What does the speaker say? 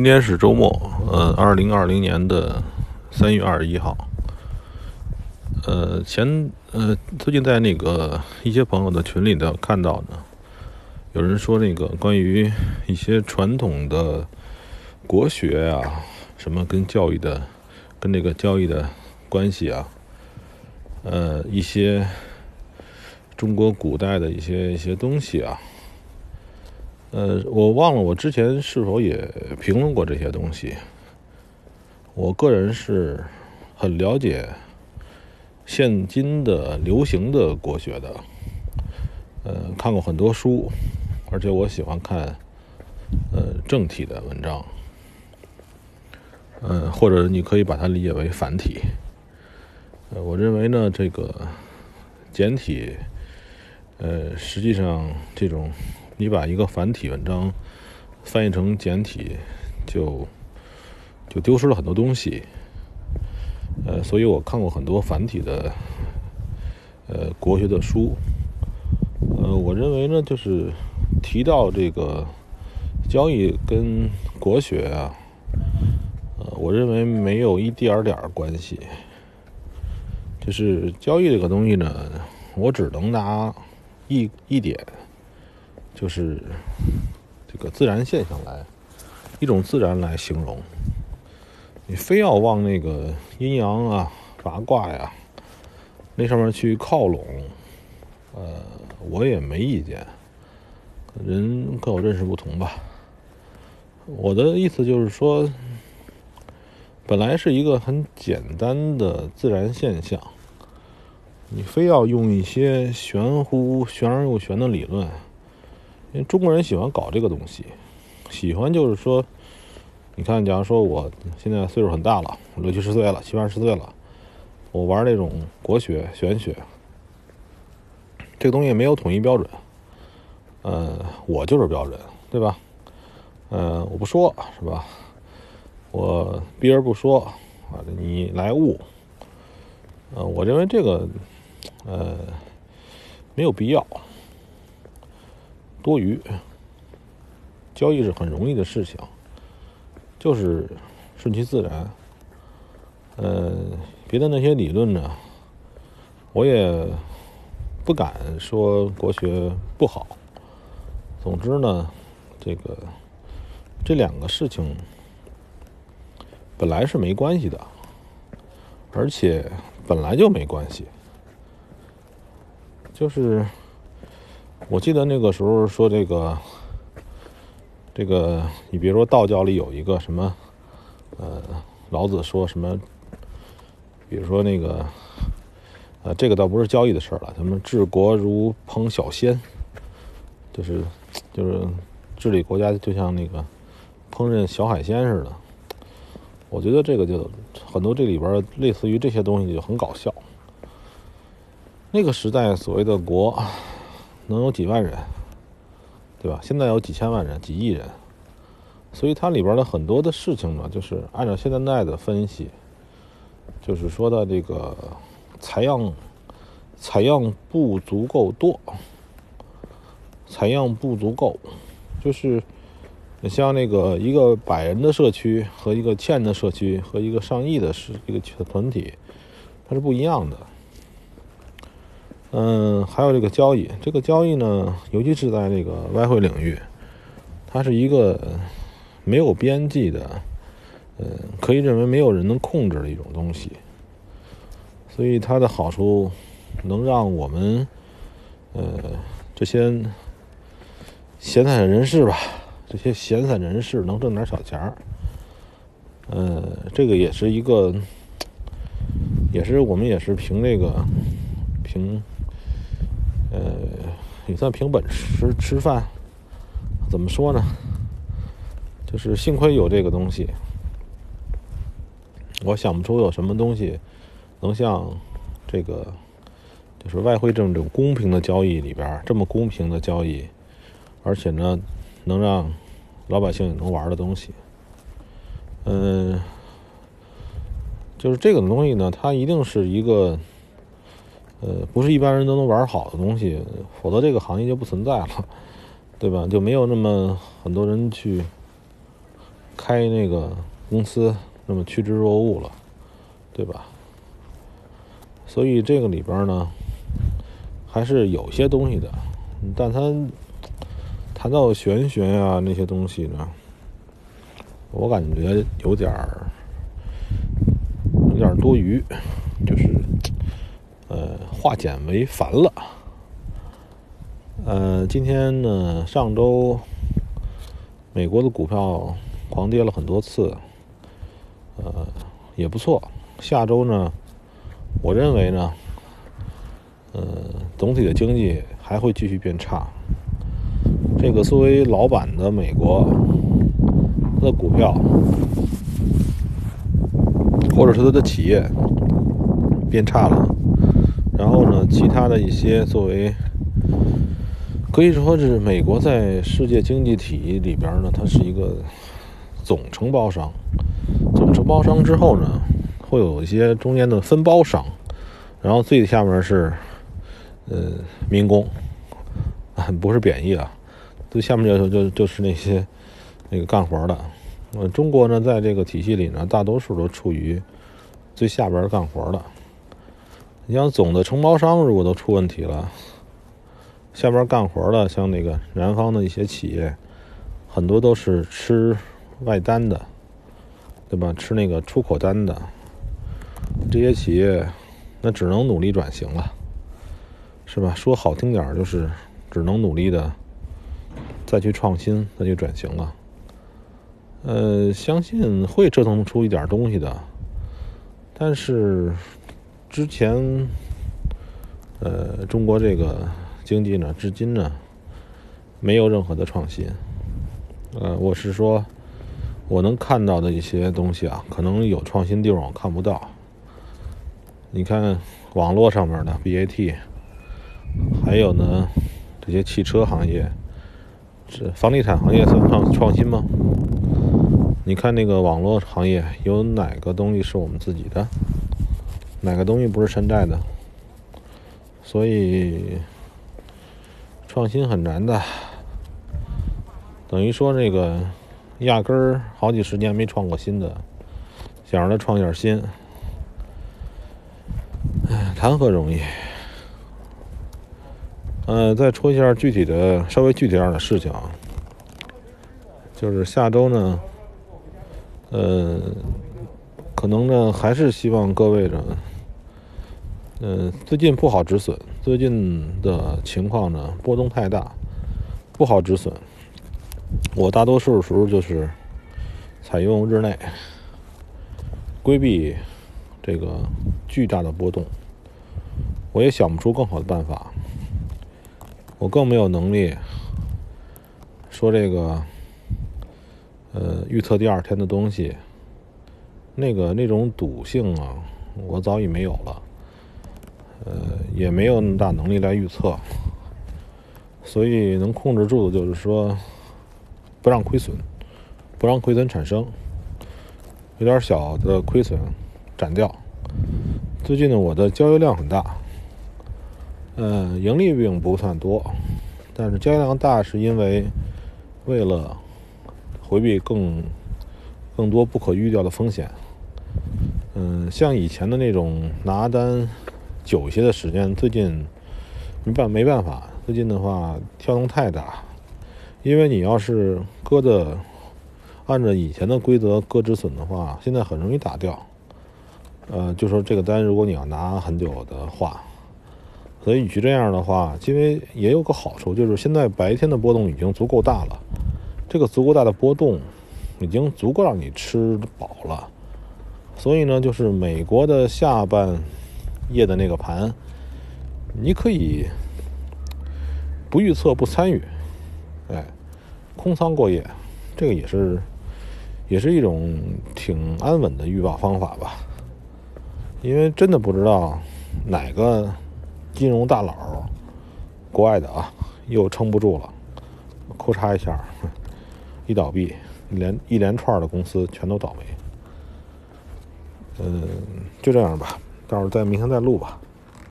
今天是周末，呃，二零二零年的三月二十一号。呃，前呃，最近在那个一些朋友的群里头看到呢，有人说那个关于一些传统的国学啊，什么跟教育的、跟那个交易的关系啊，呃，一些中国古代的一些一些东西啊。呃，我忘了我之前是否也评论过这些东西。我个人是很了解现今的流行的国学的，呃，看过很多书，而且我喜欢看呃正体的文章，嗯，或者你可以把它理解为繁体。呃，我认为呢，这个简体，呃，实际上这种。你把一个繁体文章翻译成简体，就就丢失了很多东西。呃，所以我看过很多繁体的呃国学的书。呃，我认为呢，就是提到这个交易跟国学啊，呃，我认为没有一点点关系。就是交易这个东西呢，我只能拿一一点。就是这个自然现象来，一种自然来形容。你非要往那个阴阳啊、八卦呀那上面去靠拢，呃，我也没意见。人各有认识不同吧。我的意思就是说，本来是一个很简单的自然现象，你非要用一些玄乎、玄而又玄的理论。因为中国人喜欢搞这个东西，喜欢就是说，你看，假如说我现在岁数很大了，六七十岁了，七八十岁了，我玩那种国学、玄学，这个东西没有统一标准，呃，我就是标准，对吧？呃，我不说是吧？我避而不说，啊，你来悟，呃，我认为这个，呃，没有必要。多余，交易是很容易的事情，就是顺其自然。呃，别的那些理论呢，我也不敢说国学不好。总之呢，这个这两个事情本来是没关系的，而且本来就没关系，就是。我记得那个时候说这个，这个你比如说道教里有一个什么，呃，老子说什么，比如说那个，呃，这个倒不是交易的事儿了，什么治国如烹小鲜，就是就是治理国家就像那个烹饪小海鲜似的。我觉得这个就很多这里边类似于这些东西就很搞笑。那个时代所谓的国。能有几万人，对吧？现在有几千万人、几亿人，所以它里边的很多的事情呢，就是按照现在的分析，就是说的这个采样采样不足够多，采样不足够，就是你像那个一个百人的社区和一个千的社区和一个上亿的是一个团体，它是不一样的。嗯，还有这个交易，这个交易呢，尤其是在这个外汇领域，它是一个没有边际的，呃，可以认为没有人能控制的一种东西。所以它的好处能让我们，呃，这些闲散人士吧，这些闲散人士能挣点小钱儿。呃，这个也是一个，也是我们也是凭这个凭。呃，也算凭本事吃饭，怎么说呢？就是幸亏有这个东西，我想不出有什么东西能像这个，就是外汇这种公平的交易里边这么公平的交易，而且呢，能让老百姓也能玩的东西。嗯，就是这个东西呢，它一定是一个。呃，不是一般人都能玩好的东西，否则这个行业就不存在了，对吧？就没有那么很多人去开那个公司那么趋之若鹜了，对吧？所以这个里边呢，还是有些东西的，但它谈到玄学呀那些东西呢，我感觉有点儿有点儿多余，就是呃化简为繁了。呃，今天呢，上周美国的股票狂跌了很多次，呃，也不错。下周呢？我认为呢，呃，总体的经济还会继续变差。这个作为老板的美国的股票，或者是他的企业变差了，然后呢，其他的一些作为可以说是美国在世界经济体里边呢，它是一个总承包商。总承包商之后呢？会有一些中间的分包商，然后最下面是，呃，民工，不是贬义啊，最下面就就就是那些那个干活的。呃，中国呢，在这个体系里呢，大多数都处于最下边干活的。你像总的承包商如果都出问题了，下边干活的，像那个南方的一些企业，很多都是吃外单的，对吧？吃那个出口单的。这些企业，那只能努力转型了，是吧？说好听点就是只能努力的再去创新，再去转型了。呃，相信会折腾出一点东西的，但是之前，呃，中国这个经济呢，至今呢，没有任何的创新。呃，我是说，我能看到的一些东西啊，可能有创新地方，我看不到。你看网络上面的 BAT，还有呢这些汽车行业，这房地产行业算创创新吗？你看那个网络行业有哪个东西是我们自己的？哪个东西不是山寨的？所以创新很难的，等于说这个压根儿好几十年没创过新的，想让它创点新。哎谈何容易？呃，再说一下具体的、稍微具体点的事情啊，就是下周呢，呃，可能呢还是希望各位呢，呃，最近不好止损，最近的情况呢波动太大，不好止损。我大多数时候就是采用日内规避这个巨大的波动。我也想不出更好的办法，我更没有能力说这个，呃，预测第二天的东西，那个那种赌性啊，我早已没有了，呃，也没有那么大能力来预测，所以能控制住的就是说，不让亏损，不让亏损产生，有点小的亏损斩掉。最近呢，我的交易量很大。嗯，盈利并不算多，但是交易量大是因为为了回避更更多不可预料的风险。嗯，像以前的那种拿单久一些的时间，最近没办没办法，最近的话跳动太大，因为你要是搁的按照以前的规则搁止损的话，现在很容易打掉。呃，就说这个单，如果你要拿很久的话。所以，与其这样的话，因为也有个好处，就是现在白天的波动已经足够大了。这个足够大的波动，已经足够让你吃饱了。所以呢，就是美国的下半夜的那个盘，你可以不预测、不参与，哎，空仓过夜，这个也是也是一种挺安稳的预报方法吧。因为真的不知道哪个。金融大佬，国外的啊，又撑不住了，咔嚓一下，一倒闭，连一连串的公司全都倒霉。嗯，就这样吧，到时候再明天再录吧。